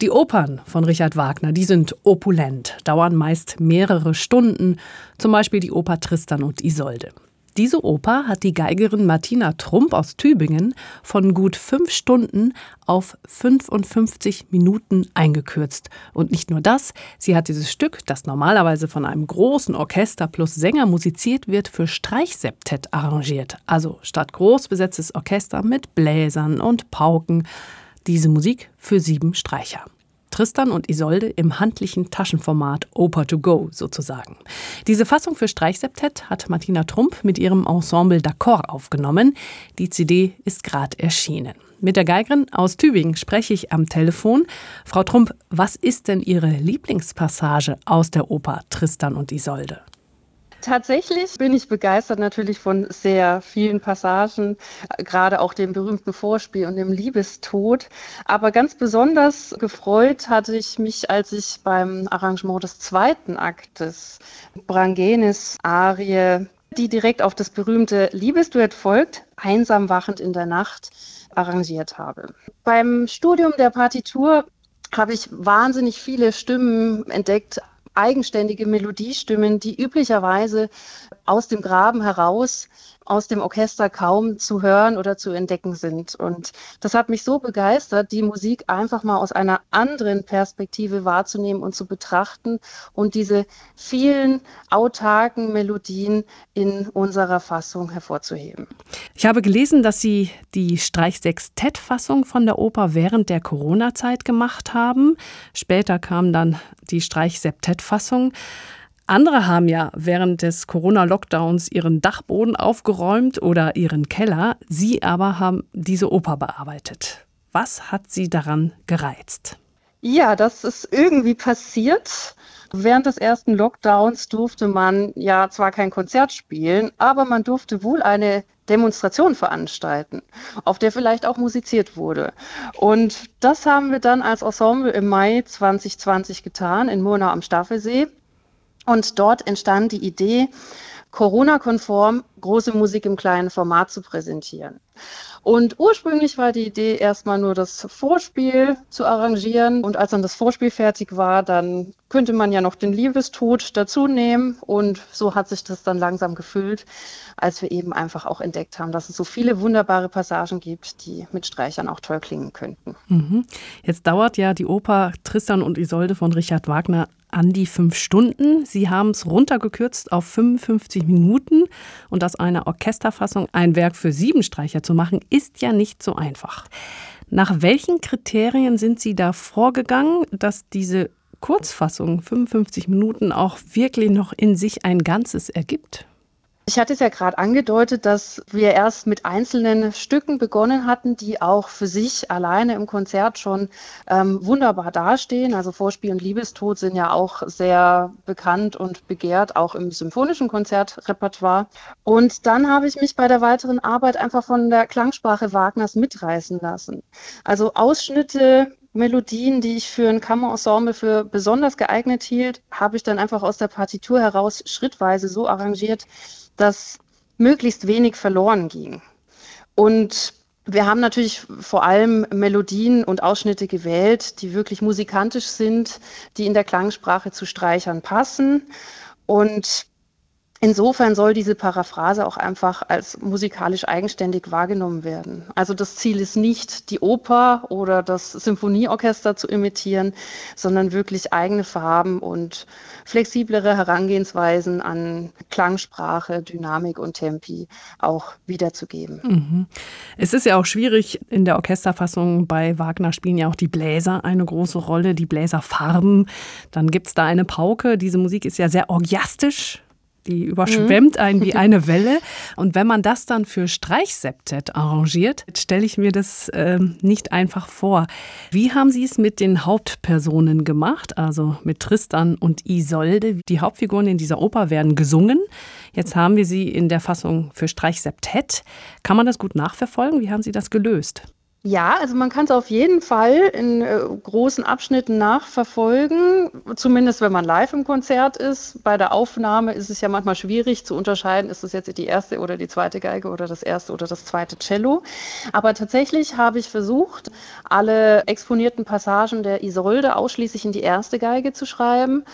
Die Opern von Richard Wagner, die sind opulent, dauern meist mehrere Stunden, zum Beispiel die Oper Tristan und Isolde. Diese Oper hat die Geigerin Martina Trump aus Tübingen von gut fünf Stunden auf 55 Minuten eingekürzt. Und nicht nur das, sie hat dieses Stück, das normalerweise von einem großen Orchester plus Sänger musiziert wird, für Streichseptett arrangiert. Also statt groß besetztes Orchester mit Bläsern und Pauken diese Musik für sieben Streicher. Tristan und Isolde im handlichen Taschenformat Oper to Go sozusagen. Diese Fassung für Streichseptett hat Martina Trump mit ihrem Ensemble D'accord aufgenommen. Die CD ist gerade erschienen. Mit der Geigerin aus Tübingen spreche ich am Telefon. Frau Trump, was ist denn Ihre Lieblingspassage aus der Oper Tristan und Isolde? Tatsächlich bin ich begeistert natürlich von sehr vielen Passagen, gerade auch dem berühmten Vorspiel und dem Liebestod. Aber ganz besonders gefreut hatte ich mich, als ich beim Arrangement des zweiten Aktes Brangenis Arie, die direkt auf das berühmte Liebesduett folgt, einsam wachend in der Nacht, arrangiert habe. Beim Studium der Partitur habe ich wahnsinnig viele Stimmen entdeckt, eigenständige Melodiestimmen, die üblicherweise aus dem Graben heraus aus dem Orchester kaum zu hören oder zu entdecken sind. Und das hat mich so begeistert, die Musik einfach mal aus einer anderen Perspektive wahrzunehmen und zu betrachten und diese vielen autarken Melodien in unserer Fassung hervorzuheben. Ich habe gelesen, dass Sie die Streichsextett-Fassung von der Oper während der Corona-Zeit gemacht haben. Später kam dann die Streichseptett-Fassung. Andere haben ja während des Corona-Lockdowns ihren Dachboden aufgeräumt oder ihren Keller. Sie aber haben diese Oper bearbeitet. Was hat Sie daran gereizt? Ja, das ist irgendwie passiert. Während des ersten Lockdowns durfte man ja zwar kein Konzert spielen, aber man durfte wohl eine Demonstration veranstalten, auf der vielleicht auch musiziert wurde. Und das haben wir dann als Ensemble im Mai 2020 getan in Murnau am Staffelsee. Und dort entstand die Idee, Corona-konform große Musik im kleinen Format zu präsentieren. Und ursprünglich war die Idee erstmal nur das Vorspiel zu arrangieren. Und als dann das Vorspiel fertig war, dann könnte man ja noch den Liebestod dazu nehmen. Und so hat sich das dann langsam gefüllt, als wir eben einfach auch entdeckt haben, dass es so viele wunderbare Passagen gibt, die mit Streichern auch toll klingen könnten. Mhm. Jetzt dauert ja die Oper Tristan und Isolde von Richard Wagner an die fünf Stunden. Sie haben es runtergekürzt auf 55 Minuten. Und aus einer Orchesterfassung ein Werk für sieben Streicher zu machen, ist ja nicht so einfach. Nach welchen Kriterien sind Sie da vorgegangen, dass diese Kurzfassung 55 Minuten auch wirklich noch in sich ein Ganzes ergibt? Ich hatte es ja gerade angedeutet, dass wir erst mit einzelnen Stücken begonnen hatten, die auch für sich alleine im Konzert schon ähm, wunderbar dastehen. Also Vorspiel und Liebestod sind ja auch sehr bekannt und begehrt, auch im symphonischen Konzertrepertoire. Und dann habe ich mich bei der weiteren Arbeit einfach von der Klangsprache Wagners mitreißen lassen. Also Ausschnitte Melodien, die ich für ein Kammerensemble für besonders geeignet hielt, habe ich dann einfach aus der Partitur heraus schrittweise so arrangiert, dass möglichst wenig verloren ging. Und wir haben natürlich vor allem Melodien und Ausschnitte gewählt, die wirklich musikantisch sind, die in der Klangsprache zu Streichern passen. Und Insofern soll diese Paraphrase auch einfach als musikalisch eigenständig wahrgenommen werden. Also das Ziel ist nicht, die Oper oder das Symphonieorchester zu imitieren, sondern wirklich eigene Farben und flexiblere Herangehensweisen an Klangsprache, Dynamik und Tempi auch wiederzugeben. Mhm. Es ist ja auch schwierig, in der Orchesterfassung bei Wagner spielen ja auch die Bläser eine große Rolle, die Bläserfarben. Dann gibt es da eine Pauke. Diese Musik ist ja sehr orgiastisch die überschwemmt mhm. einen wie eine Welle. Und wenn man das dann für Streichseptett arrangiert, stelle ich mir das äh, nicht einfach vor. Wie haben Sie es mit den Hauptpersonen gemacht, also mit Tristan und Isolde? Die Hauptfiguren in dieser Oper werden gesungen. Jetzt haben wir sie in der Fassung für Streichseptett. Kann man das gut nachverfolgen? Wie haben Sie das gelöst? Ja, also man kann es auf jeden Fall in äh, großen Abschnitten nachverfolgen, zumindest wenn man live im Konzert ist. Bei der Aufnahme ist es ja manchmal schwierig zu unterscheiden, ist es jetzt die erste oder die zweite Geige oder das erste oder das zweite Cello. Aber tatsächlich habe ich versucht, alle exponierten Passagen der Isolde ausschließlich in die erste Geige zu schreiben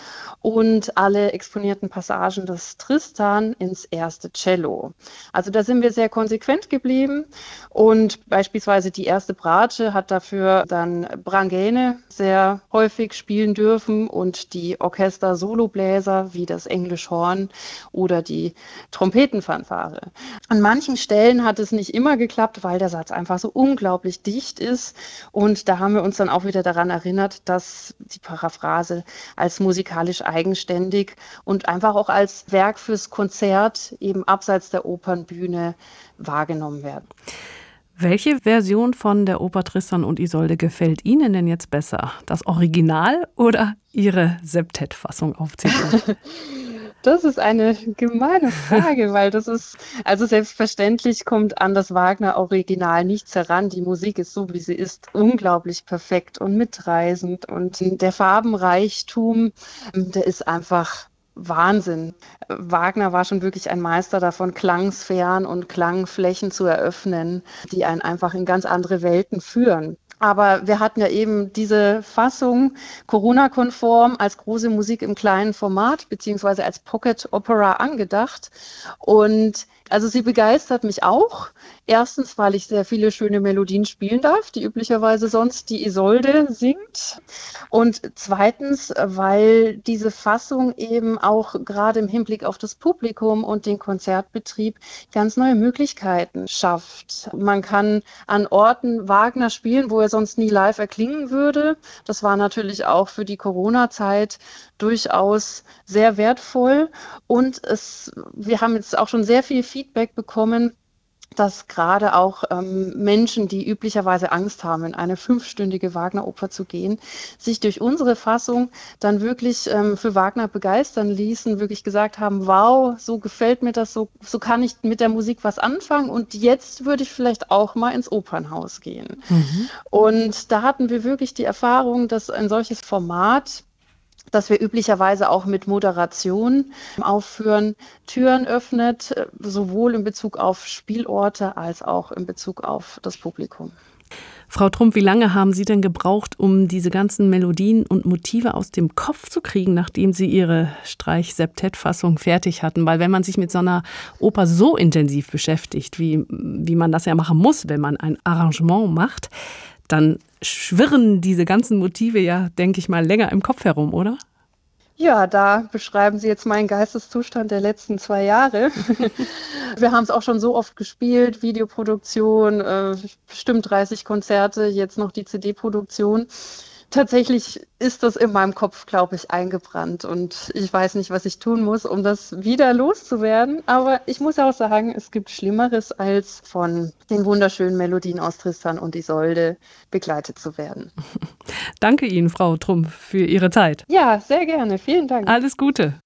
und alle exponierten Passagen des Tristan ins erste Cello. Also da sind wir sehr konsequent geblieben und beispielsweise die erste Bratsche hat dafür dann Brangäne sehr häufig spielen dürfen und die Orchester-Solobläser wie das English Horn oder die Trompetenfanfare. An manchen Stellen hat es nicht immer geklappt, weil der Satz einfach so unglaublich dicht ist und da haben wir uns dann auch wieder daran erinnert, dass die Paraphrase als musikalisch eigenständig und einfach auch als Werk fürs Konzert eben abseits der Opernbühne wahrgenommen werden. Welche Version von der Oper Tristan und Isolde gefällt Ihnen denn jetzt besser? Das Original oder Ihre Septettfassung auf CD? Das ist eine gemeine Frage, weil das ist, also selbstverständlich kommt an das Wagner-Original nichts heran. Die Musik ist so, wie sie ist, unglaublich perfekt und mitreißend und der Farbenreichtum, der ist einfach Wahnsinn. Wagner war schon wirklich ein Meister davon, Klangsphären und Klangflächen zu eröffnen, die einen einfach in ganz andere Welten führen. Aber wir hatten ja eben diese Fassung Corona-konform als große Musik im kleinen Format beziehungsweise als Pocket Opera angedacht. Und also sie begeistert mich auch. Erstens, weil ich sehr viele schöne Melodien spielen darf, die üblicherweise sonst die Isolde singt. Und zweitens, weil diese Fassung eben auch gerade im Hinblick auf das Publikum und den Konzertbetrieb ganz neue Möglichkeiten schafft. Man kann an Orten Wagner spielen, wo er sonst nie live erklingen würde. Das war natürlich auch für die Corona-Zeit durchaus sehr wertvoll. Und es, wir haben jetzt auch schon sehr viel Feedback bekommen, dass gerade auch ähm, Menschen, die üblicherweise Angst haben, in eine fünfstündige Wagner-Oper zu gehen, sich durch unsere Fassung dann wirklich ähm, für Wagner begeistern ließen, wirklich gesagt haben, wow, so gefällt mir das, so, so kann ich mit der Musik was anfangen und jetzt würde ich vielleicht auch mal ins Opernhaus gehen. Mhm. Und da hatten wir wirklich die Erfahrung, dass ein solches Format das wir üblicherweise auch mit Moderation aufführen, Türen öffnet, sowohl in Bezug auf Spielorte als auch in Bezug auf das Publikum. Frau Trump, wie lange haben Sie denn gebraucht, um diese ganzen Melodien und Motive aus dem Kopf zu kriegen, nachdem Sie Ihre Streich-Septett-Fassung fertig hatten? Weil wenn man sich mit so einer Oper so intensiv beschäftigt, wie, wie man das ja machen muss, wenn man ein Arrangement macht, dann schwirren diese ganzen Motive ja, denke ich mal, länger im Kopf herum, oder? Ja, da beschreiben Sie jetzt meinen Geisteszustand der letzten zwei Jahre. Wir haben es auch schon so oft gespielt, Videoproduktion, äh, bestimmt 30 Konzerte, jetzt noch die CD-Produktion tatsächlich ist das in meinem Kopf, glaube ich, eingebrannt und ich weiß nicht, was ich tun muss, um das wieder loszuwerden. Aber ich muss auch sagen, es gibt Schlimmeres, als von den wunderschönen Melodien aus Tristan und Isolde begleitet zu werden. Danke Ihnen, Frau Trumpf, für Ihre Zeit. Ja, sehr gerne. Vielen Dank. Alles Gute.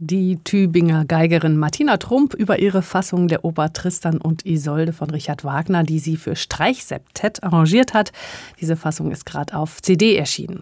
Die Tübinger Geigerin Martina Trump über ihre Fassung der Oper Tristan und Isolde von Richard Wagner, die sie für Streichseptett arrangiert hat. Diese Fassung ist gerade auf CD erschienen.